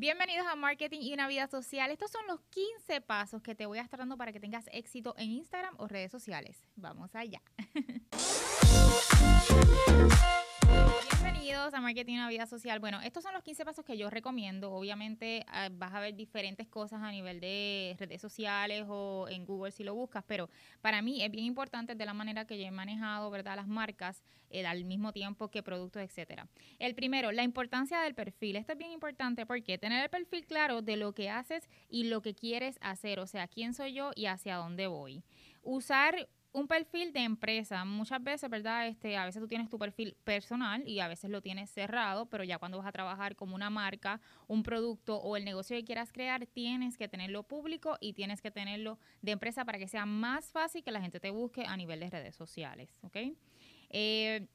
Bienvenidos a Marketing y una vida social. Estos son los 15 pasos que te voy a estar dando para que tengas éxito en Instagram o redes sociales. Vamos allá. Bienvenidos a Marketing una vida social. Bueno, estos son los 15 pasos que yo recomiendo. Obviamente ah, vas a ver diferentes cosas a nivel de redes sociales o en Google si lo buscas, pero para mí es bien importante de la manera que yo he manejado, ¿verdad? Las marcas eh, al mismo tiempo que productos, etcétera. El primero, la importancia del perfil. Esto es bien importante porque tener el perfil claro de lo que haces y lo que quieres hacer, o sea, quién soy yo y hacia dónde voy. Usar un perfil de empresa. Muchas veces, ¿verdad? Este, a veces tú tienes tu perfil personal y a veces lo tienes cerrado, pero ya cuando vas a trabajar como una marca, un producto o el negocio que quieras crear, tienes que tenerlo público y tienes que tenerlo de empresa para que sea más fácil que la gente te busque a nivel de redes sociales, ¿ok? Eh,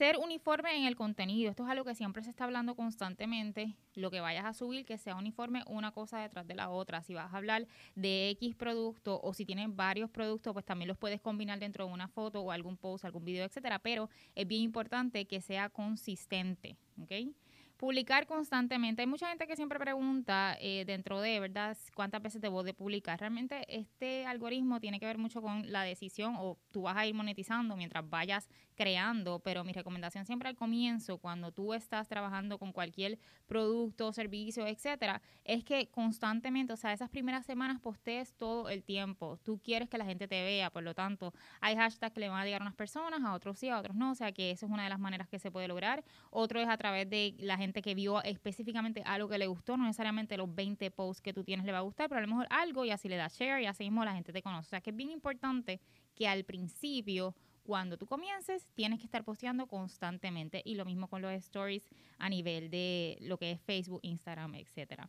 ser uniforme en el contenido. Esto es algo que siempre se está hablando constantemente. Lo que vayas a subir, que sea uniforme una cosa detrás de la otra. Si vas a hablar de X producto o si tienes varios productos, pues también los puedes combinar dentro de una foto o algún post, algún video, etcétera. Pero es bien importante que sea consistente, ¿ok? Publicar constantemente. Hay mucha gente que siempre pregunta eh, dentro de, ¿verdad?, cuántas veces debo de publicar. Realmente este algoritmo tiene que ver mucho con la decisión o tú vas a ir monetizando mientras vayas creando, pero mi recomendación siempre al comienzo, cuando tú estás trabajando con cualquier producto, servicio, etcétera, es que constantemente, o sea, esas primeras semanas postees todo el tiempo. Tú quieres que la gente te vea, por lo tanto, hay hashtags que le van a llegar a unas personas, a otros sí, a otros no, o sea que esa es una de las maneras que se puede lograr. Otro es a través de la gente que vio específicamente algo que le gustó, no necesariamente los 20 posts que tú tienes le va a gustar, pero a lo mejor algo y así le da share y así mismo la gente te conoce. O sea que es bien importante que al principio, cuando tú comiences, tienes que estar posteando constantemente y lo mismo con los stories a nivel de lo que es Facebook, Instagram, etcétera.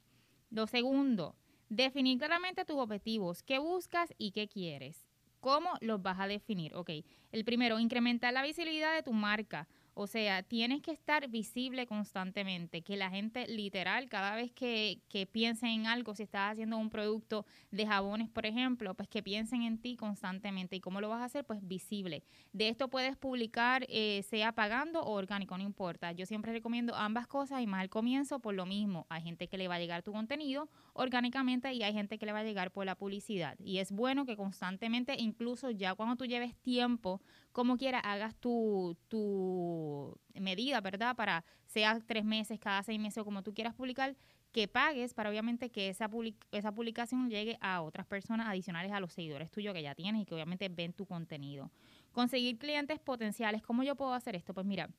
Lo segundo, definir claramente tus objetivos, qué buscas y qué quieres. ¿Cómo los vas a definir? Ok, el primero, incrementar la visibilidad de tu marca. O sea, tienes que estar visible constantemente, que la gente literal, cada vez que, que piensen en algo, si estás haciendo un producto de jabones, por ejemplo, pues que piensen en ti constantemente. ¿Y cómo lo vas a hacer? Pues visible. De esto puedes publicar, eh, sea pagando o orgánico, no importa. Yo siempre recomiendo ambas cosas y más al comienzo por lo mismo. Hay gente que le va a llegar tu contenido orgánicamente y hay gente que le va a llegar por la publicidad. Y es bueno que constantemente, incluso ya cuando tú lleves tiempo como quiera hagas tu, tu medida, ¿verdad? Para sea tres meses, cada seis meses o como tú quieras publicar, que pagues para obviamente que esa, esa publicación llegue a otras personas adicionales a los seguidores tuyos que ya tienes y que obviamente ven tu contenido. Conseguir clientes potenciales, ¿cómo yo puedo hacer esto? Pues mira,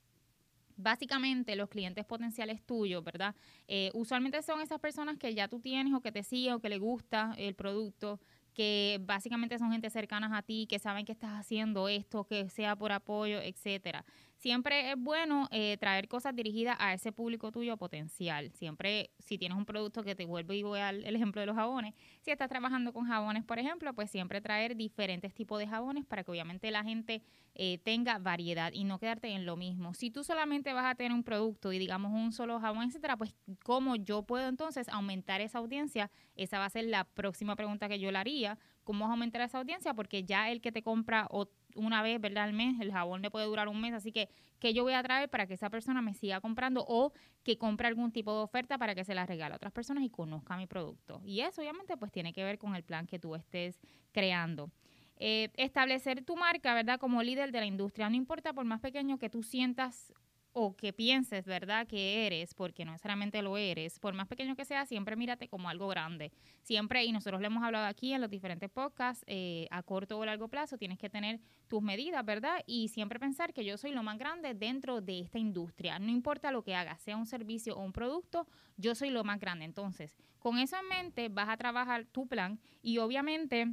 Básicamente los clientes potenciales tuyos, ¿verdad? Eh, usualmente son esas personas que ya tú tienes o que te siguen o que le gusta el producto, que básicamente son gente cercanas a ti, que saben que estás haciendo esto, que sea por apoyo, etcétera siempre es bueno eh, traer cosas dirigidas a ese público tuyo potencial. Siempre, si tienes un producto que te vuelve y voy al el ejemplo de los jabones, si estás trabajando con jabones, por ejemplo, pues siempre traer diferentes tipos de jabones para que obviamente la gente eh, tenga variedad y no quedarte en lo mismo. Si tú solamente vas a tener un producto y digamos un solo jabón, etcétera, pues cómo yo puedo entonces aumentar esa audiencia, esa va a ser la próxima pregunta que yo le haría. ¿Cómo aumentar esa audiencia? Porque ya el que te compra o una vez, ¿verdad? Al mes, el jabón le puede durar un mes, así que, ¿qué yo voy a traer para que esa persona me siga comprando o que compre algún tipo de oferta para que se la regale a otras personas y conozca mi producto? Y eso obviamente pues tiene que ver con el plan que tú estés creando. Eh, establecer tu marca, ¿verdad? Como líder de la industria, no importa por más pequeño que tú sientas o que pienses, ¿verdad?, que eres, porque no necesariamente lo eres, por más pequeño que sea, siempre mírate como algo grande. Siempre, y nosotros lo hemos hablado aquí en los diferentes podcasts, eh, a corto o largo plazo tienes que tener tus medidas, ¿verdad? Y siempre pensar que yo soy lo más grande dentro de esta industria. No importa lo que hagas, sea un servicio o un producto, yo soy lo más grande. Entonces, con eso en mente, vas a trabajar tu plan y obviamente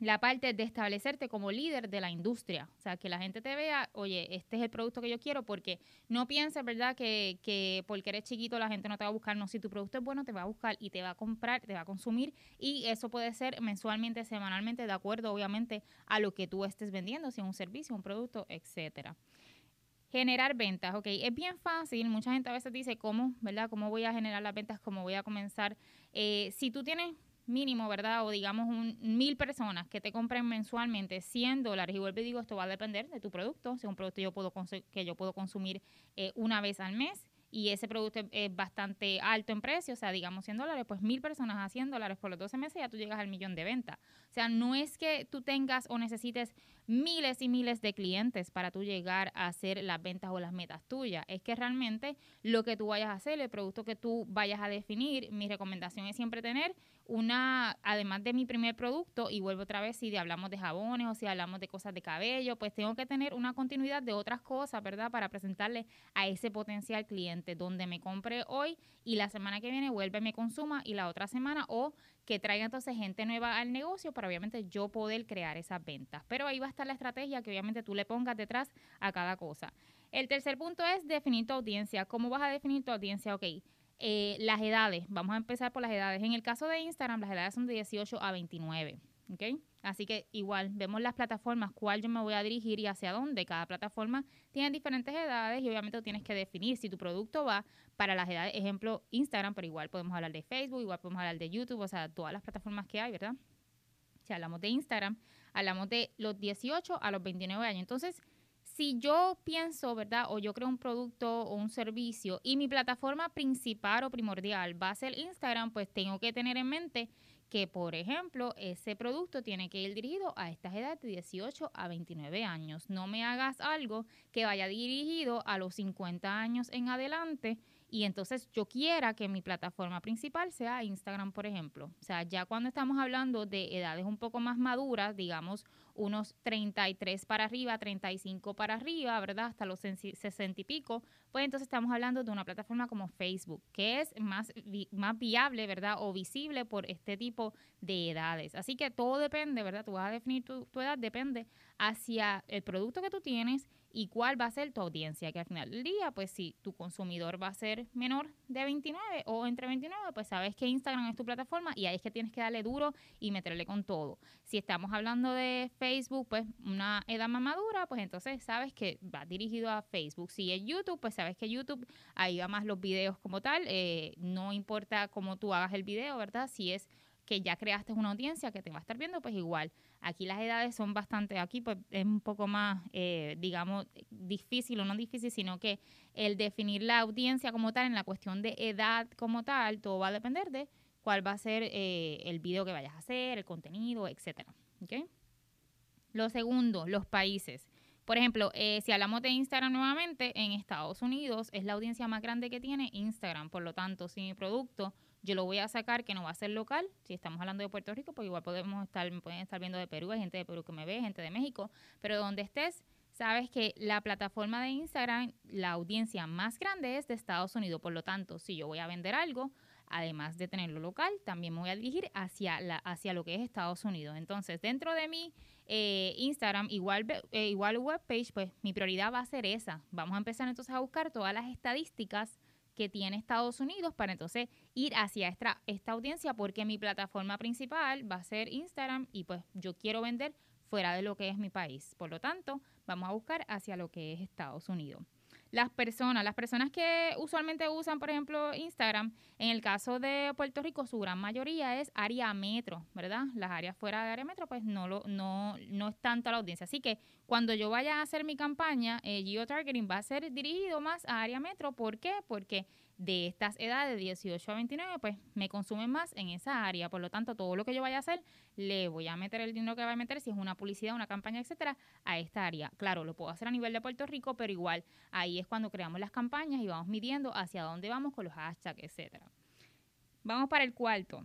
la parte de establecerte como líder de la industria. O sea, que la gente te vea, oye, este es el producto que yo quiero, porque no pienses, ¿verdad?, que, que porque eres chiquito la gente no te va a buscar. No, si tu producto es bueno, te va a buscar y te va a comprar, te va a consumir. Y eso puede ser mensualmente, semanalmente, de acuerdo, obviamente, a lo que tú estés vendiendo, si es un servicio, un producto, etcétera. Generar ventas, ok, es bien fácil. Mucha gente a veces dice, ¿cómo, verdad? ¿Cómo voy a generar las ventas? ¿Cómo voy a comenzar? Eh, si tú tienes mínimo, ¿verdad? O digamos un, mil personas que te compren mensualmente 100 dólares. Y vuelvo y digo, esto va a depender de tu producto. Si es un producto yo puedo que yo puedo consumir eh, una vez al mes, y ese producto es, bastante alto en precio, o sea, digamos 100 dólares, pues mil personas a 100 dólares por los 12 meses ya tú llegas al millón de ventas. O sea, no es que tú tengas o necesites miles y miles de clientes para tú llegar a hacer las ventas o las metas tuyas. Es que realmente lo que tú vayas a hacer, el producto que tú vayas a definir, mi recomendación es siempre tener una, además de mi primer producto, y vuelvo otra vez, si hablamos de jabones o si hablamos de cosas de cabello, pues tengo que tener una continuidad de otras cosas, ¿verdad? Para presentarle a ese potencial cliente, donde me compre hoy y la semana que viene vuelve, me consuma y la otra semana, o que traiga entonces gente nueva al negocio para obviamente yo poder crear esas ventas. Pero ahí va a estar la estrategia que obviamente tú le pongas detrás a cada cosa. El tercer punto es definir tu audiencia. ¿Cómo vas a definir tu audiencia? Ok eh, las edades, vamos a empezar por las edades. En el caso de Instagram, las edades son de 18 a 29. ¿ok? Así que igual vemos las plataformas, cuál yo me voy a dirigir y hacia dónde. Cada plataforma tiene diferentes edades y obviamente tienes que definir si tu producto va para las edades, ejemplo Instagram, pero igual podemos hablar de Facebook, igual podemos hablar de YouTube, o sea, todas las plataformas que hay, ¿verdad? Si hablamos de Instagram, hablamos de los 18 a los 29 años. Entonces, si yo pienso, ¿verdad? O yo creo un producto o un servicio y mi plataforma principal o primordial va a ser Instagram, pues tengo que tener en mente que, por ejemplo, ese producto tiene que ir dirigido a estas edades de 18 a 29 años. No me hagas algo que vaya dirigido a los 50 años en adelante y entonces yo quiera que mi plataforma principal sea Instagram, por ejemplo. O sea, ya cuando estamos hablando de edades un poco más maduras, digamos unos 33 para arriba, 35 para arriba, ¿verdad? Hasta los 60 y pico, pues entonces estamos hablando de una plataforma como Facebook, que es más, más viable, ¿verdad? O visible por este tipo de edades. Así que todo depende, ¿verdad? Tú vas a definir tu, tu edad, depende hacia el producto que tú tienes y cuál va a ser tu audiencia, que al final del día, pues si tu consumidor va a ser menor de 29 o entre 29, pues sabes que Instagram es tu plataforma y ahí es que tienes que darle duro y meterle con todo. Si estamos hablando de Facebook, pues una edad más madura, pues entonces sabes que va dirigido a Facebook. Si es YouTube, pues sabes que YouTube, ahí va más los videos como tal, eh, no importa cómo tú hagas el video, ¿verdad? Si es que ya creaste una audiencia que te va a estar viendo, pues igual. Aquí las edades son bastante, aquí pues es un poco más, eh, digamos, difícil o no difícil, sino que el definir la audiencia como tal, en la cuestión de edad como tal, todo va a depender de cuál va a ser eh, el video que vayas a hacer, el contenido, etcétera. Lo segundo, los países. Por ejemplo, eh, si hablamos de Instagram nuevamente, en Estados Unidos es la audiencia más grande que tiene Instagram. Por lo tanto, si mi producto yo lo voy a sacar que no va a ser local. Si estamos hablando de Puerto Rico, pues igual podemos estar, pueden estar viendo de Perú, hay gente de Perú que me ve, gente de México, pero donde estés, sabes que la plataforma de Instagram, la audiencia más grande es de Estados Unidos. Por lo tanto, si yo voy a vender algo, además de tenerlo local, también me voy a dirigir hacia, la, hacia lo que es Estados Unidos. Entonces, dentro de mi eh, Instagram, igual, eh, igual webpage, pues mi prioridad va a ser esa. Vamos a empezar entonces a buscar todas las estadísticas que tiene Estados Unidos para entonces ir hacia esta, esta audiencia porque mi plataforma principal va a ser Instagram y pues yo quiero vender fuera de lo que es mi país. Por lo tanto, vamos a buscar hacia lo que es Estados Unidos las personas, las personas que usualmente usan, por ejemplo, Instagram, en el caso de Puerto Rico, su gran mayoría es área metro, ¿verdad? Las áreas fuera de área metro, pues no, lo, no, no es tanto la audiencia. Así que cuando yo vaya a hacer mi campaña, eh, geotargeting va a ser dirigido más a área metro. ¿Por qué? Porque de estas edades, de 18 a 29, pues me consumen más en esa área. Por lo tanto, todo lo que yo vaya a hacer, le voy a meter el dinero que va a meter, si es una publicidad, una campaña, etcétera, a esta área. Claro, lo puedo hacer a nivel de Puerto Rico, pero igual ahí es cuando creamos las campañas y vamos midiendo hacia dónde vamos con los hashtags, etcétera. Vamos para el cuarto.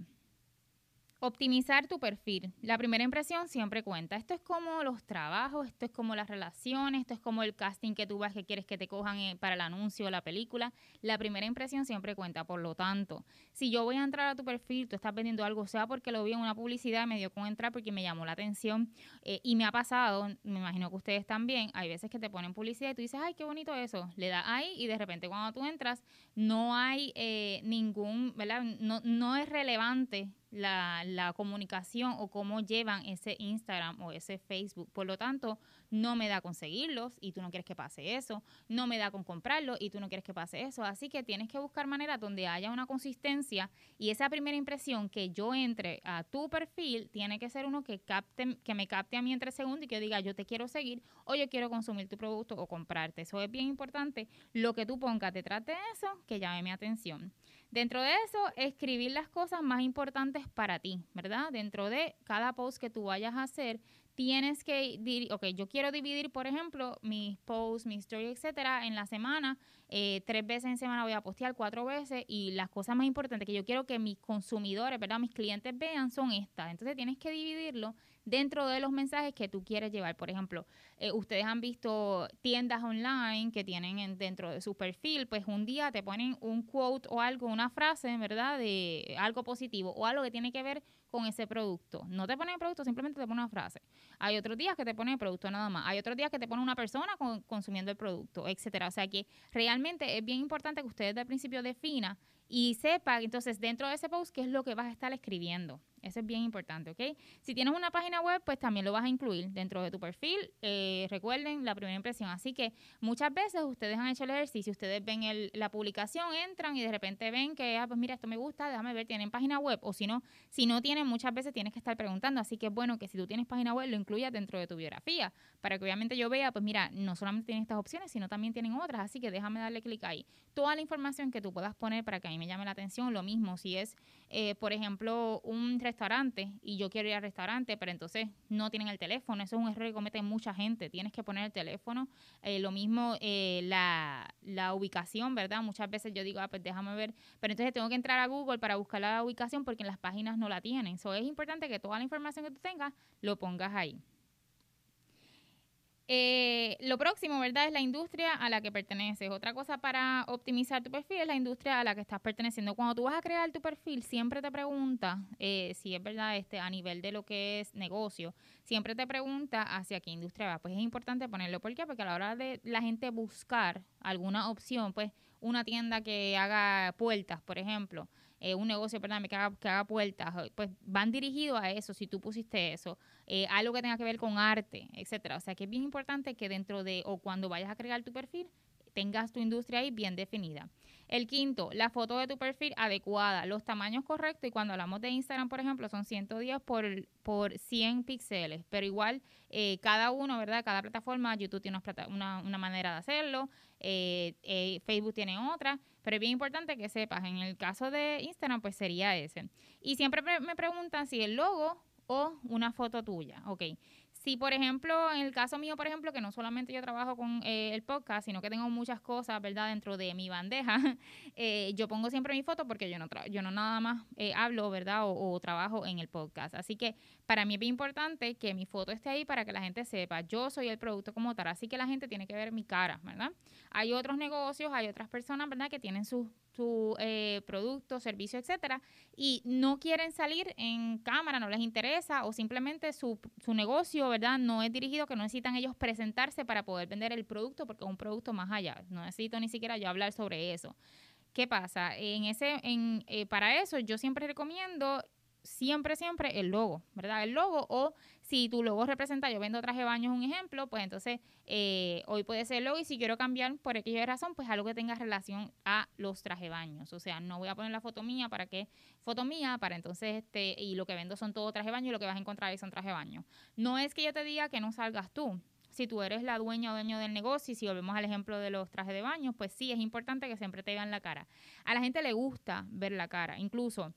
Optimizar tu perfil. La primera impresión siempre cuenta. Esto es como los trabajos, esto es como las relaciones, esto es como el casting que tú vas que quieres que te cojan eh, para el anuncio o la película. La primera impresión siempre cuenta. Por lo tanto, si yo voy a entrar a tu perfil, tú estás vendiendo algo, sea porque lo vi en una publicidad, me dio con entrar porque me llamó la atención eh, y me ha pasado, me imagino que ustedes también, hay veces que te ponen publicidad y tú dices, ay, qué bonito eso. Le das ahí y de repente cuando tú entras, no hay eh, ningún, ¿verdad? No, no es relevante la la comunicación o cómo llevan ese Instagram o ese Facebook. Por lo tanto, no me da con seguirlos y tú no quieres que pase eso, no me da con comprarlo y tú no quieres que pase eso. Así que tienes que buscar maneras donde haya una consistencia y esa primera impresión que yo entre a tu perfil tiene que ser uno que capte, que me capte a mí entre segundos y que yo diga yo te quiero seguir o yo quiero consumir tu producto o comprarte. Eso es bien importante. Lo que tú pongas detrás de eso, que llame mi atención. Dentro de eso, escribir las cosas más importantes para ti, ¿verdad? Dentro de cada post que tú vayas a hacer, tienes que, ok, yo quiero dividir, por ejemplo, mis posts, mis stories, etcétera, en la semana, eh, tres veces en semana voy a postear, cuatro veces, y las cosas más importantes que yo quiero que mis consumidores, ¿verdad? Mis clientes vean son estas. Entonces tienes que dividirlo dentro de los mensajes que tú quieres llevar. Por ejemplo, eh, ustedes han visto tiendas online que tienen dentro de su perfil, pues un día te ponen un quote o algo, una frase, ¿verdad? De algo positivo o algo que tiene que ver con ese producto. No te ponen el producto, simplemente te ponen una frase. Hay otros días que te ponen el producto nada más. Hay otros días que te ponen una persona consumiendo el producto, etcétera. O sea que realmente es bien importante que ustedes al principio defina y sepa entonces dentro de ese post qué es lo que vas a estar escribiendo. Eso es bien importante, ¿ok? Si tienes una página web, pues también lo vas a incluir dentro de tu perfil. Eh, recuerden la primera impresión. Así que muchas veces ustedes han hecho el ejercicio, ustedes ven el, la publicación, entran y de repente ven que, ah, pues mira, esto me gusta, déjame ver, tienen página web. O si no, si no tienen, muchas veces tienes que estar preguntando. Así que es bueno que si tú tienes página web, lo incluyas dentro de tu biografía, para que obviamente yo vea, pues mira, no solamente tienen estas opciones, sino también tienen otras. Así que déjame darle clic ahí. Toda la información que tú puedas poner para que mí me llame la atención, lo mismo, si es, eh, por ejemplo, un restaurante y yo quiero ir al restaurante, pero entonces no tienen el teléfono. Eso es un error que comete mucha gente. Tienes que poner el teléfono. Eh, lo mismo eh, la, la, ubicación, ¿verdad? Muchas veces yo digo, ah, pues déjame ver, pero entonces tengo que entrar a Google para buscar la ubicación porque en las páginas no la tienen. Eso es importante que toda la información que tú tengas lo pongas ahí. Eh, lo próximo, ¿verdad? Es la industria a la que perteneces. Otra cosa para optimizar tu perfil es la industria a la que estás perteneciendo. Cuando tú vas a crear tu perfil, siempre te pregunta, eh, si es verdad, este, a nivel de lo que es negocio, siempre te pregunta hacia qué industria va. Pues es importante ponerlo. ¿Por qué? Porque a la hora de la gente buscar alguna opción, pues una tienda que haga puertas, por ejemplo, eh, un negocio, perdón, que haga, que haga puertas, pues van dirigidos a eso, si tú pusiste eso, eh, algo que tenga que ver con arte, etcétera. O sea que es bien importante que dentro de, o cuando vayas a crear tu perfil, tengas tu industria ahí bien definida. El quinto, la foto de tu perfil adecuada, los tamaños correctos y cuando hablamos de Instagram, por ejemplo, son 110 por, por 100 píxeles, pero igual eh, cada uno, ¿verdad? Cada plataforma, YouTube tiene una, una manera de hacerlo, eh, eh, Facebook tiene otra, pero es bien importante que sepas, en el caso de Instagram, pues sería ese. Y siempre me preguntan si el logo o una foto tuya, ok. Si, por ejemplo, en el caso mío, por ejemplo, que no solamente yo trabajo con eh, el podcast, sino que tengo muchas cosas, ¿verdad?, dentro de mi bandeja, eh, yo pongo siempre mi foto porque yo no, yo no nada más eh, hablo, ¿verdad?, o, trabajo en el podcast. Así que para mí es importante que mi foto esté ahí para que la gente sepa, yo soy el producto como tal, así que la gente tiene que ver mi cara, ¿verdad? Hay otros negocios, hay otras personas, ¿verdad?, que tienen sus su eh, producto, servicio, etcétera, y no quieren salir en cámara, no les interesa, o simplemente su, su negocio, ¿verdad? No es dirigido, que no necesitan ellos presentarse para poder vender el producto, porque es un producto más allá. No necesito ni siquiera yo hablar sobre eso. ¿Qué pasa? En ese, en, eh, para eso yo siempre recomiendo siempre, siempre el logo, ¿verdad? El logo o si tu logo representa, yo vendo traje de baño, un ejemplo, pues entonces eh, hoy puede ser el logo y si quiero cambiar por aquella razón, pues algo que tenga relación a los traje baños. O sea, no voy a poner la foto mía para que, foto mía, para entonces, este, y lo que vendo son todo traje de baño y lo que vas a encontrar ahí son traje de baño. No es que yo te diga que no salgas tú, si tú eres la dueña o dueño del negocio, y si volvemos al ejemplo de los trajes de baño, pues sí, es importante que siempre te vean la cara. A la gente le gusta ver la cara, incluso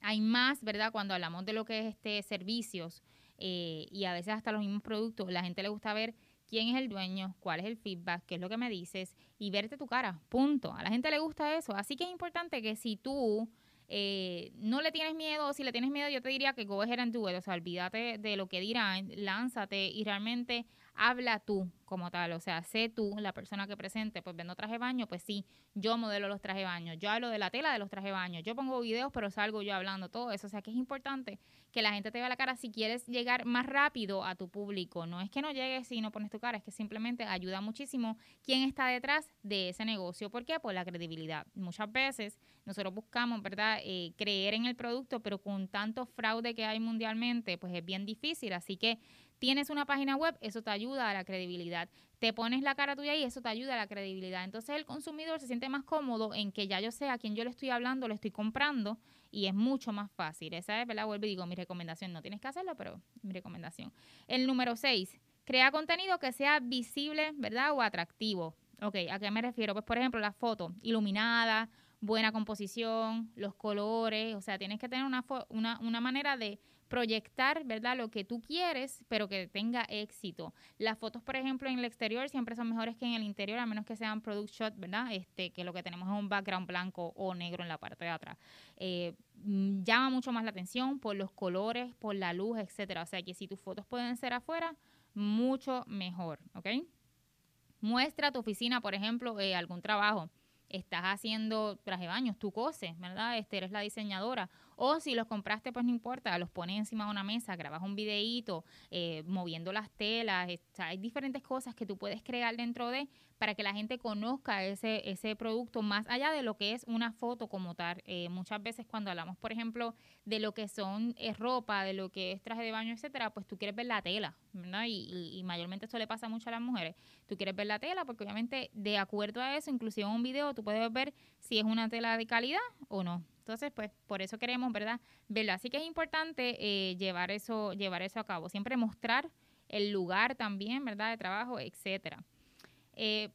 hay más, ¿verdad? Cuando hablamos de lo que es este servicios eh, y a veces hasta los mismos productos, la gente le gusta ver quién es el dueño, cuál es el feedback, qué es lo que me dices y verte tu cara, punto. A la gente le gusta eso. Así que es importante que si tú eh, no le tienes miedo, si le tienes miedo, yo te diría que go ahead and do it. O sea, olvídate de lo que dirán, lánzate y realmente habla tú como tal, o sea, sé tú la persona que presente, pues vendo traje de baño, pues sí, yo modelo los trajes de baño, yo hablo de la tela de los trajes de baño, yo pongo videos, pero salgo yo hablando todo eso, o sea, que es importante que la gente te vea la cara si quieres llegar más rápido a tu público, no es que no llegues si no pones tu cara, es que simplemente ayuda muchísimo quién está detrás de ese negocio, ¿por qué? Por la credibilidad. Muchas veces nosotros buscamos, ¿verdad?, eh, creer en el producto, pero con tanto fraude que hay mundialmente, pues es bien difícil, así que Tienes una página web, eso te ayuda a la credibilidad. Te pones la cara tuya y eso te ayuda a la credibilidad. Entonces el consumidor se siente más cómodo en que ya yo sé a quién yo le estoy hablando, le estoy comprando y es mucho más fácil. Esa es, ¿verdad? Vuelvo y digo, mi recomendación, no tienes que hacerlo, pero mi recomendación. El número 6, crea contenido que sea visible, ¿verdad? O atractivo. Ok, ¿a qué me refiero? Pues por ejemplo, la foto iluminada, buena composición, los colores, o sea, tienes que tener una, una, una manera de proyectar, ¿verdad? Lo que tú quieres, pero que tenga éxito. Las fotos, por ejemplo, en el exterior siempre son mejores que en el interior, a menos que sean product shot, ¿verdad? Este, que lo que tenemos es un background blanco o negro en la parte de atrás. Eh, mm, llama mucho más la atención por los colores, por la luz, etcétera. O sea que si tus fotos pueden ser afuera, mucho mejor, ¿ok? Muestra tu oficina, por ejemplo, eh, algún trabajo estás haciendo traje de baños, tú coses, ¿verdad? Este, eres la diseñadora. O si los compraste, pues no importa, los pones encima de una mesa, grabas un videíto, eh, moviendo las telas. hay diferentes cosas que tú puedes crear dentro de para que la gente conozca ese, ese producto más allá de lo que es una foto como tal. Eh, muchas veces cuando hablamos, por ejemplo, de lo que son eh, ropa, de lo que es traje de baño, etcétera, pues tú quieres ver la tela, ¿verdad? Y, y, mayormente esto le pasa mucho a las mujeres. Tú quieres ver la tela porque obviamente de acuerdo a eso, inclusive en un video, tú puedes ver si es una tela de calidad o no. Entonces, pues por eso queremos, ¿verdad? Verlo. Así que es importante eh, llevar eso, llevar eso a cabo. Siempre mostrar el lugar también, ¿verdad? De trabajo, etcétera. Eh,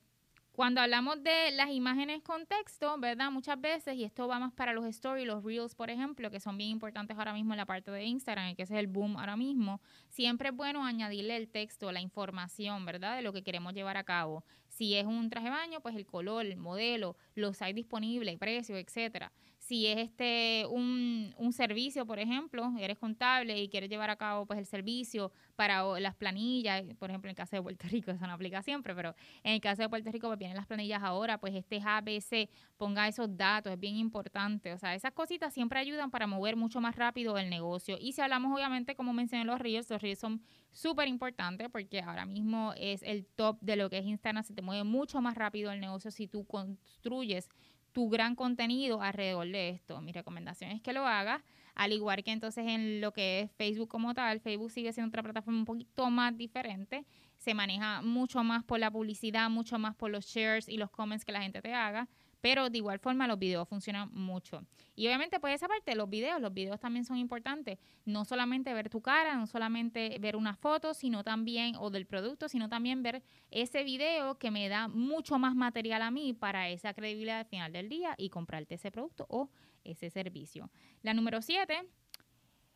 cuando hablamos de las imágenes con texto, ¿verdad? Muchas veces, y esto va más para los stories, los reels, por ejemplo, que son bien importantes ahora mismo en la parte de Instagram, que es el boom ahora mismo, siempre es bueno añadirle el texto, la información, ¿verdad? De lo que queremos llevar a cabo. Si es un traje de baño, pues el color, el modelo, los hay disponibles, precio, etcétera si es este un, un, servicio, por ejemplo, eres contable y quieres llevar a cabo pues el servicio para las planillas, por ejemplo, en el caso de Puerto Rico, eso no aplica siempre, pero en el caso de Puerto Rico pues vienen las planillas ahora, pues este ABC ponga esos datos, es bien importante, o sea, esas cositas siempre ayudan para mover mucho más rápido el negocio. Y si hablamos obviamente, como mencioné los reels, los reels son súper importantes porque ahora mismo es el top de lo que es Instagram, se te mueve mucho más rápido el negocio si tú construyes tu gran contenido alrededor de esto. Mi recomendación es que lo hagas, al igual que entonces en lo que es Facebook como tal, Facebook sigue siendo otra plataforma un poquito más diferente, se maneja mucho más por la publicidad, mucho más por los shares y los comments que la gente te haga. Pero de igual forma los videos funcionan mucho. Y obviamente pues esa parte, los videos, los videos también son importantes. No solamente ver tu cara, no solamente ver una foto, sino también, o del producto, sino también ver ese video que me da mucho más material a mí para esa credibilidad al final del día y comprarte ese producto o ese servicio. La número siete,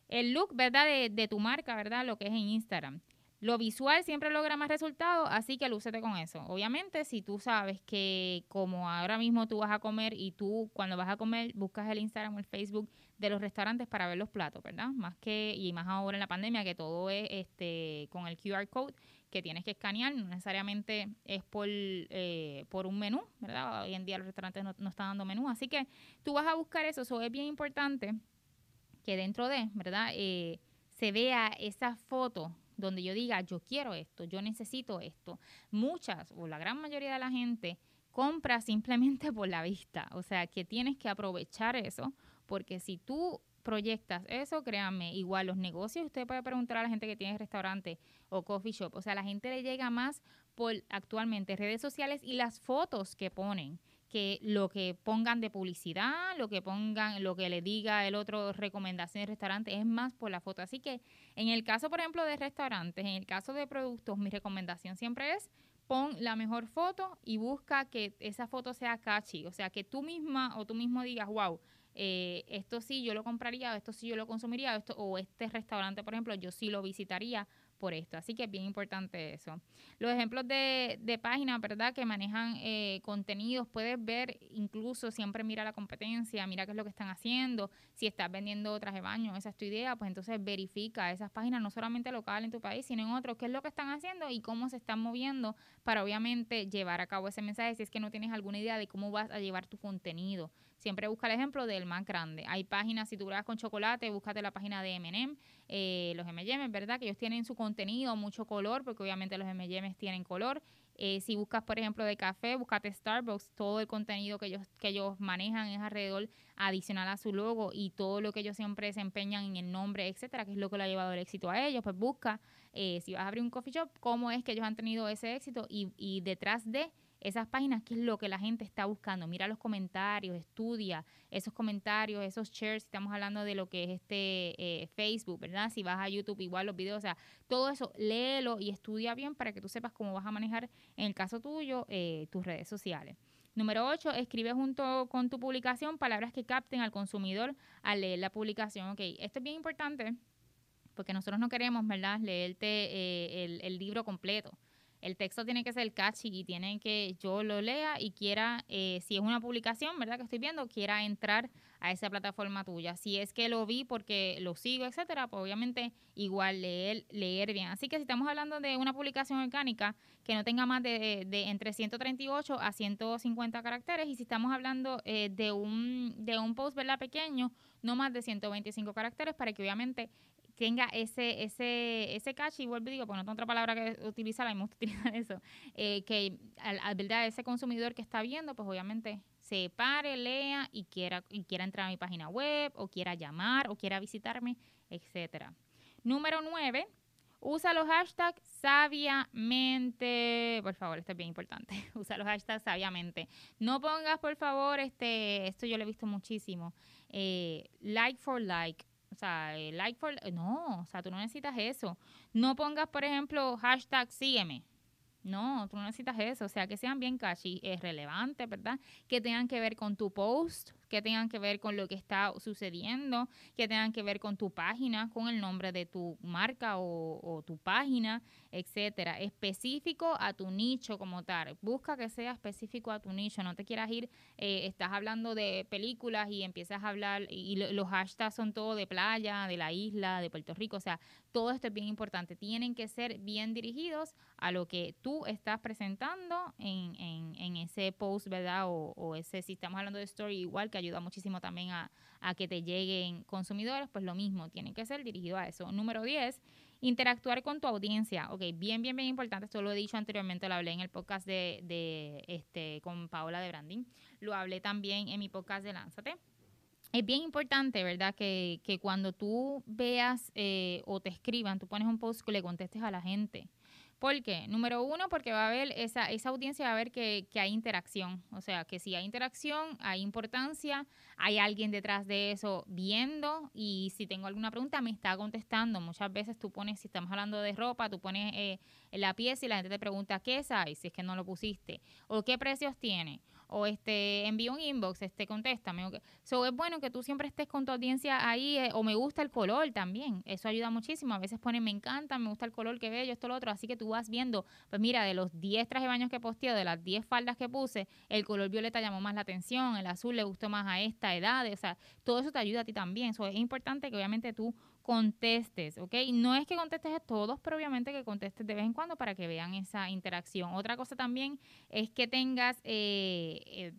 el look, ¿verdad? De, de tu marca, ¿verdad? Lo que es en Instagram. Lo visual siempre logra más resultados, así que lúcete con eso. Obviamente, si tú sabes que como ahora mismo tú vas a comer y tú cuando vas a comer buscas el Instagram o el Facebook de los restaurantes para ver los platos, ¿verdad? Más que, y más ahora en la pandemia que todo es este con el QR code que tienes que escanear, no necesariamente es por, eh, por un menú, ¿verdad? Hoy en día los restaurantes no, están dando menú, así que tú vas a buscar eso, eso es bien importante que dentro de, ¿verdad? Eh, se vea esa foto donde yo diga, yo quiero esto, yo necesito esto. Muchas o la gran mayoría de la gente compra simplemente por la vista. O sea, que tienes que aprovechar eso, porque si tú proyectas eso, créanme, igual los negocios, usted puede preguntar a la gente que tiene restaurante o coffee shop, o sea, la gente le llega más por actualmente redes sociales y las fotos que ponen que lo que pongan de publicidad, lo que pongan, lo que le diga el otro recomendación de restaurante es más por la foto. Así que en el caso, por ejemplo, de restaurantes, en el caso de productos, mi recomendación siempre es pon la mejor foto y busca que esa foto sea catchy, o sea, que tú misma o tú mismo digas, wow, eh, esto sí yo lo compraría, esto sí yo lo consumiría, esto, o este restaurante, por ejemplo, yo sí lo visitaría por esto. Así que es bien importante eso. Los ejemplos de, de páginas, ¿verdad? Que manejan eh, contenidos, puedes ver, incluso siempre mira la competencia, mira qué es lo que están haciendo. Si estás vendiendo traje de baño, esa es tu idea, pues entonces verifica esas páginas, no solamente local en tu país, sino en otros, qué es lo que están haciendo y cómo se están moviendo para obviamente llevar a cabo ese mensaje si es que no tienes alguna idea de cómo vas a llevar tu contenido. Siempre busca el ejemplo del más grande. Hay páginas, si tú grabas con chocolate, búscate la página de M&M, eh, los M&M, ¿verdad? Que ellos tienen su contenido, mucho color, porque obviamente los M&M tienen color. Eh, si buscas, por ejemplo, de café, búscate Starbucks. Todo el contenido que ellos, que ellos manejan es alrededor adicional a su logo y todo lo que ellos siempre desempeñan en el nombre, etcétera, que es lo que le ha llevado el éxito a ellos. Pues busca, eh, si vas a abrir un coffee shop, cómo es que ellos han tenido ese éxito y, y detrás de esas páginas, qué es lo que la gente está buscando. Mira los comentarios, estudia esos comentarios, esos shares, estamos hablando de lo que es este eh, Facebook, ¿verdad? Si vas a YouTube, igual los videos, o sea, todo eso, léelo y estudia bien para que tú sepas cómo vas a manejar, en el caso tuyo, eh, tus redes sociales. Número 8, escribe junto con tu publicación palabras que capten al consumidor al leer la publicación. Ok, esto es bien importante porque nosotros no queremos, ¿verdad?, leerte eh, el libro completo el texto tiene que ser catchy y tiene que yo lo lea y quiera, eh, si es una publicación, ¿verdad? Que estoy viendo, quiera entrar a esa plataforma tuya. Si es que lo vi porque lo sigo, etcétera, pues obviamente igual leer, leer bien. Así que si estamos hablando de una publicación orgánica que no tenga más de, de entre 138 a 150 caracteres y si estamos hablando eh, de, un, de un post, ¿verdad? Pequeño, no más de 125 caracteres para que obviamente tenga ese, ese, ese catch, y vuelvo y digo, porque no tengo otra palabra que utilizar, hay mucho utilizar eso, eh, que al, verdad ese consumidor que está viendo, pues obviamente se pare, lea y quiera, y quiera entrar a mi página web, o quiera llamar, o quiera visitarme, etcétera. Número nueve, usa los hashtags sabiamente. Por favor, esto es bien importante. usa los hashtags sabiamente. No pongas, por favor, este, esto yo lo he visto muchísimo. Eh, like for like o sea, like for... No, o sea, tú no necesitas eso. No pongas, por ejemplo, hashtag sígueme. No, tú no necesitas eso. O sea, que sean bien catchy, es relevante, ¿verdad? Que tengan que ver con tu post, que tengan que ver con lo que está sucediendo, que tengan que ver con tu página, con el nombre de tu marca o, tu página, etcétera. Específico a tu nicho como tal. Busca que sea específico a tu nicho. No te quieras ir, eh, estás hablando de películas y empiezas a hablar y los hashtags son todo de playa, de la isla, de Puerto Rico. O sea, todo esto es bien importante. Tienen que ser bien dirigidos a lo que tú estás presentando en, en, ese post, ¿verdad? O, o ese, si estamos hablando de story, igual que ayuda muchísimo también a, que te lleguen consumidores, pues lo mismo, tiene que ser dirigido a eso. Número 10, interactuar con tu audiencia. Ok, bien, bien, bien importante. Esto lo he dicho anteriormente, lo hablé en el podcast de, de este con Paola de Branding. Lo hablé también en mi podcast de Lánzate. Es bien importante, ¿verdad? Que, que cuando tú veas eh, o te escriban, tú pones un post que le contestes a la gente. ¿Por qué? Número uno, porque va a haber esa, esa audiencia va a ver que, que, hay interacción. O sea, que si hay interacción, hay importancia, hay alguien detrás de eso viendo y si tengo alguna pregunta me está contestando. Muchas veces tú pones, si estamos hablando de ropa, tú pones eh, la pieza y la gente te pregunta qué es ahí, si es que no lo pusiste, o qué precios tiene, o este envío un inbox, este contéstame. Okay. So, es bueno que tú siempre estés con tu audiencia ahí, eh, o me gusta el color también. Eso ayuda muchísimo. A veces ponen me encanta, me gusta el color que veo, esto, lo otro. Así que tú vas viendo, pues mira, de los 10 trajes de baños que posteo, de las 10 faldas que puse, el color violeta llamó más la atención, el azul le gustó más a esta edad. O sea, todo eso te ayuda a ti también. So, es importante que obviamente tú contestes, ¿ok? No es que contestes a todos, pero obviamente que contestes de vez en cuando para que vean esa interacción. Otra cosa también es que tengas eh, eh,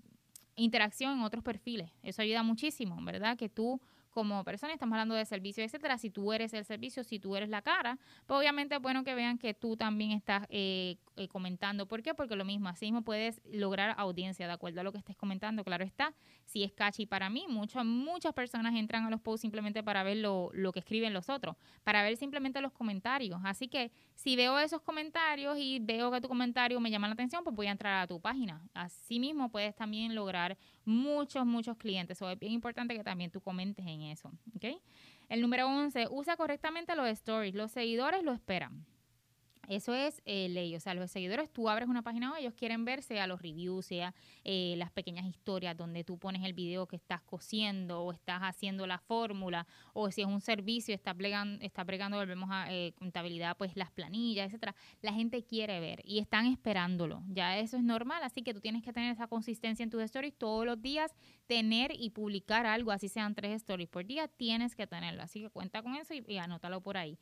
interacción en otros perfiles. Eso ayuda muchísimo, ¿verdad? Que tú como persona, estamos hablando de servicio, etcétera. Si tú eres el servicio, si tú eres la cara, pues obviamente es bueno que vean que tú también estás eh, eh, comentando. ¿Por qué? Porque lo mismo, así mismo puedes lograr audiencia de acuerdo a lo que estés comentando. Claro está, si es catchy para mí, muchas, muchas personas entran a los posts simplemente para ver lo, lo que escriben los otros, para ver simplemente los comentarios. Así que si veo esos comentarios y veo que tu comentario me llama la atención, pues voy a entrar a tu página. Así mismo puedes también lograr muchos, muchos clientes. Eso es bien importante que también tú comentes en eso. ¿okay? El número 11, usa correctamente los stories. Los seguidores lo esperan. Eso es eh, ley, o sea, los seguidores, tú abres una página web, ellos quieren ver, sea los reviews, sea eh, las pequeñas historias donde tú pones el video que estás cosiendo o estás haciendo la fórmula, o si es un servicio, está plegando, está pregando, volvemos a eh, contabilidad, pues las planillas, etcétera. La gente quiere ver y están esperándolo. Ya eso es normal, así que tú tienes que tener esa consistencia en tus stories todos los días, tener y publicar algo, así sean tres stories por día, tienes que tenerlo. Así que cuenta con eso y anótalo por ahí.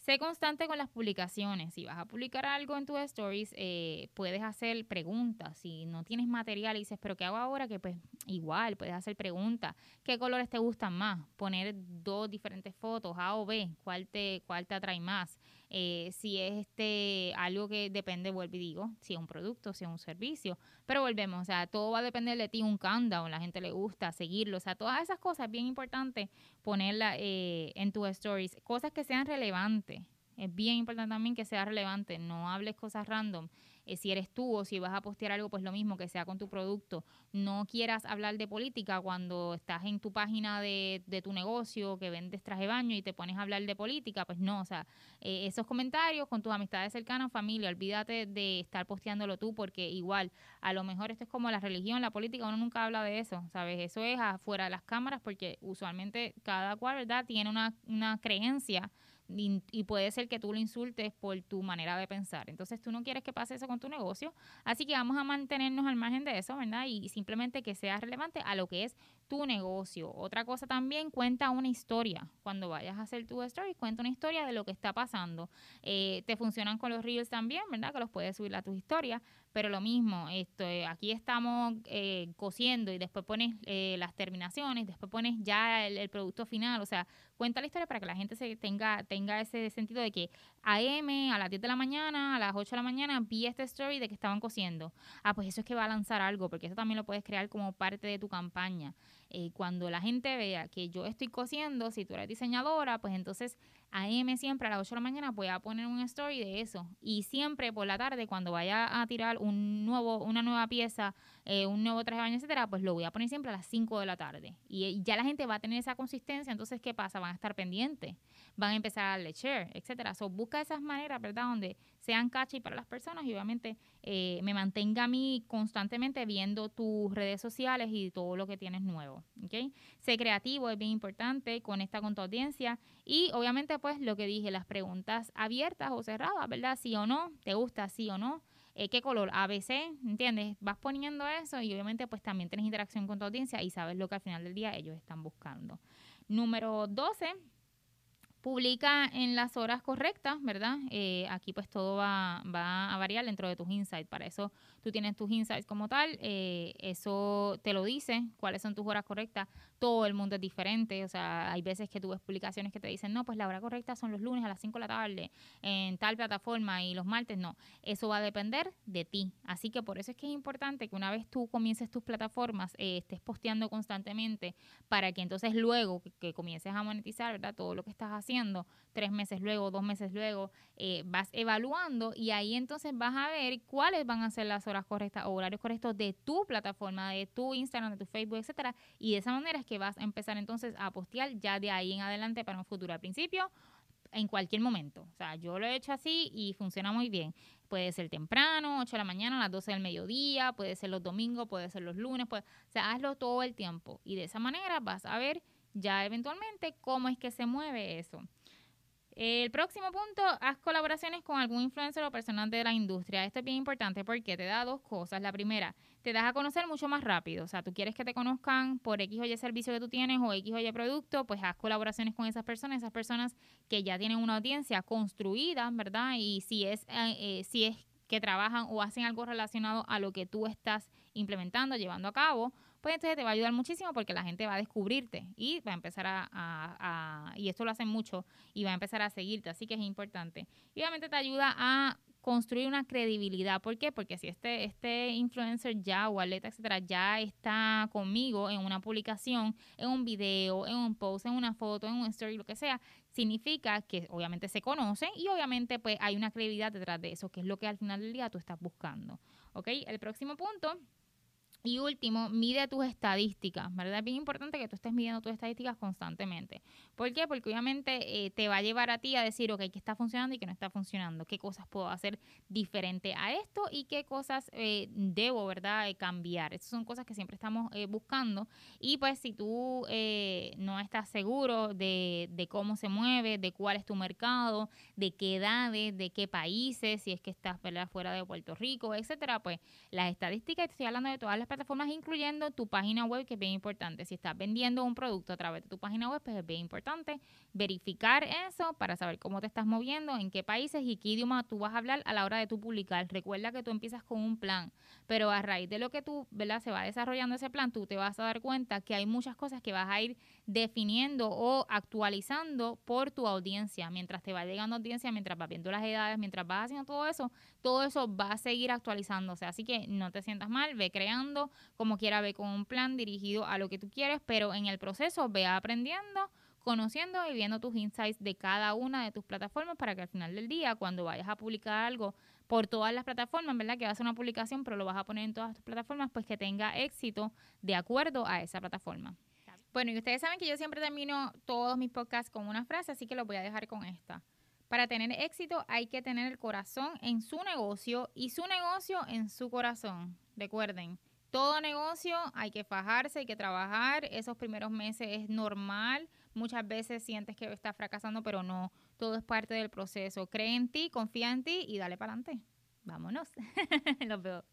Sé constante con las publicaciones. Si vas a publicar algo en tus stories, eh, puedes hacer preguntas. Si no tienes material y dices, pero ¿qué hago ahora? Que pues igual, puedes hacer preguntas. ¿Qué colores te gustan más? Poner dos diferentes fotos, A o B, ¿cuál te, cuál te atrae más? Eh, si es este algo que depende, vuelvo y digo, si es un producto, si es un servicio. Pero volvemos, o sea, todo va a depender de ti, un countdown, la gente le gusta seguirlo, o sea, todas esas cosas bien importante ponerla eh, en tus stories, cosas que sean relevantes. Es bien importante también que sea relevante, no hables cosas random. Eh, si eres tú o si vas a postear algo, pues lo mismo, que sea con tu producto. No quieras hablar de política cuando estás en tu página de, de tu negocio, que vendes traje baño y te pones a hablar de política, pues no, o sea, eh, esos comentarios con tus amistades cercanas, familia, olvídate de estar posteándolo tú, porque igual, a lo mejor esto es como la religión, la política, uno nunca habla de eso, ¿sabes? Eso es afuera de las cámaras, porque usualmente cada cual, ¿verdad?, tiene una, una creencia y, puede ser que tú lo insultes por tu manera de pensar. Entonces tú no quieres que pase eso con tu negocio, así que vamos a mantenernos al margen de eso, ¿verdad? Y simplemente que sea relevante a lo que es tu negocio. Otra cosa también, cuenta una historia. Cuando vayas a hacer tu story, cuenta una historia de lo que está pasando. Eh, te funcionan con los reels también, ¿verdad? Que los puedes subir a tus historias, pero lo mismo, esto, eh, aquí estamos eh, cosiendo y después pones eh, las terminaciones, después pones ya el, producto final, o sea, cuenta la historia para que la gente se tenga, tenga ese sentido de que AM a las 10 de la mañana, a las 8 de la mañana, vi esta story de que estaban cosiendo. Ah, pues eso es que va a lanzar algo, porque eso también lo puedes crear como parte de tu campaña. Cuando la gente vea que yo estoy cosiendo, si tú eres diseñadora, pues entonces AM siempre a las 8 de la mañana voy a poner un story de eso. Y siempre por la tarde, cuando vaya a tirar un nuevo, una nueva pieza, eh, un nuevo traje de baño, etcétera, pues lo voy a poner siempre a las 5 de la tarde. Y, ya la gente va a tener esa consistencia, entonces, ¿qué pasa? Van a estar pendientes, van a empezar a darle share, etcétera. So, busca esas maneras, ¿verdad? Donde sean catchy para las personas y obviamente eh, me mantenga a mí constantemente viendo tus redes sociales y todo lo que tienes nuevo, ¿ok? Sé creativo, es bien importante, conecta con tu audiencia y obviamente pues lo que dije, las preguntas abiertas o cerradas, ¿verdad? Sí o no, te gusta, sí o no. Eh, ¿Qué color? ABC, ¿entiendes? Vas poniendo eso y obviamente pues también tienes interacción con tu audiencia y sabes lo que al final del día ellos están buscando. Número 12 publica en las horas correctas, ¿verdad? Eh, aquí pues todo va, va, a variar dentro de tus insights. Para eso tú tienes tus insights como tal, eh, eso te lo dice, cuáles son tus horas correctas. Todo el mundo es diferente, o sea, hay veces que tú ves publicaciones que te dicen, no, pues la hora correcta son los lunes a las 5 de la tarde en tal plataforma y los martes no. Eso va a depender de ti. Así que por eso es que es importante que una vez tú comiences tus plataformas, eh, estés posteando constantemente para que entonces luego que, comiences a monetizar, ¿verdad? Todo lo que estás haciendo tres meses luego, dos meses luego, eh, vas evaluando y ahí entonces vas a ver cuáles van a ser las horas correctas o horarios correctos de tu plataforma, de tu Instagram, de tu Facebook, etcétera. Y de esa manera es que vas a empezar entonces a postear ya de ahí en adelante para un futuro. Al principio, en cualquier momento. O sea, yo lo he hecho así y funciona muy bien. Puede ser temprano, 8 de la mañana, las 12 del mediodía, puede ser los domingos, puede ser los lunes, puede, o sea, hazlo todo el tiempo. Y de esa manera vas a ver ya eventualmente cómo es que se mueve eso. El próximo punto, haz colaboraciones con algún influencer o personal de la industria. Esto es bien importante porque te da dos cosas. La primera, te das a conocer mucho más rápido. O sea, tú quieres que te conozcan por X o Y servicio que tú tienes o X o Y producto, pues haz colaboraciones con esas personas, esas personas que ya tienen una audiencia construida, ¿verdad? Y si es, eh, eh, si es que trabajan o hacen algo relacionado a lo que tú estás implementando, llevando a cabo, pues entonces te va a ayudar muchísimo porque la gente va a descubrirte y va a empezar a, y esto lo hacen mucho, y va a empezar a seguirte, así que es importante. Y obviamente te ayuda a construir una credibilidad. ¿Por qué? Porque si este, este influencer ya o atleta, etcétera, ya está conmigo en una publicación, en un video, en un post, en una foto, en un story, lo que sea, significa que obviamente se conoce y obviamente pues hay una credibilidad detrás de eso, que es lo que al final del día tú estás buscando. ¿Ok? El próximo punto Y último, mide tus estadísticas, ¿verdad? Es bien importante que tú estés midiendo tus estadísticas constantemente. ¿Por qué? Porque obviamente eh, te va a llevar a ti a decir, ok, qué está funcionando y qué no está funcionando, qué cosas puedo hacer diferente a esto y qué cosas eh, debo, ¿verdad?, eh, cambiar. Esas son cosas que siempre estamos buscando. Y pues si tú no estás seguro de, de cómo se mueve, de cuál es tu mercado, de qué edades, de qué países, si es que estás, ¿verdad?, fuera de Puerto Rico, etcétera, pues las estadísticas, estoy hablando de todas las plataformas, incluyendo tu página web, que es bien importante. Si estás vendiendo un producto a través de tu página web, pues es bien importante verificar eso para saber cómo te estás moviendo, en qué países y qué idioma tú vas a hablar a la hora de tu publicar. Recuerda que tú empiezas con un plan, pero a raíz de lo que tú, ¿verdad? Se va desarrollando ese plan, tú te vas a dar cuenta que hay muchas cosas que vas a ir definiendo o actualizando por tu audiencia. Mientras te va llegando audiencia, mientras vas viendo las edades, mientras vas haciendo todo eso, todo eso va a seguir actualizándose. Así que no te sientas mal, ve creando, como quiera, ve con un plan dirigido a lo que tú quieres, pero en el proceso ve aprendiendo conociendo y viendo tus insights de cada una de tus plataformas para que al final del día, cuando vayas a publicar algo por todas las plataformas, ¿verdad? Que vas a una publicación, pero lo vas a poner en todas tus plataformas, pues que tenga éxito de acuerdo a esa plataforma. Bueno, y ustedes saben que yo siempre termino todos mis podcasts con una frase, así que lo voy a dejar con esta. Para tener éxito hay que tener el corazón en su negocio y su negocio en su corazón. Recuerden, todo negocio hay que fajarse, hay que trabajar. Esos primeros meses es normal. Muchas veces sientes que estás fracasando, pero no. Todo es parte del proceso. Cree en ti, confía en ti y dale para adelante. Vámonos. Los veo.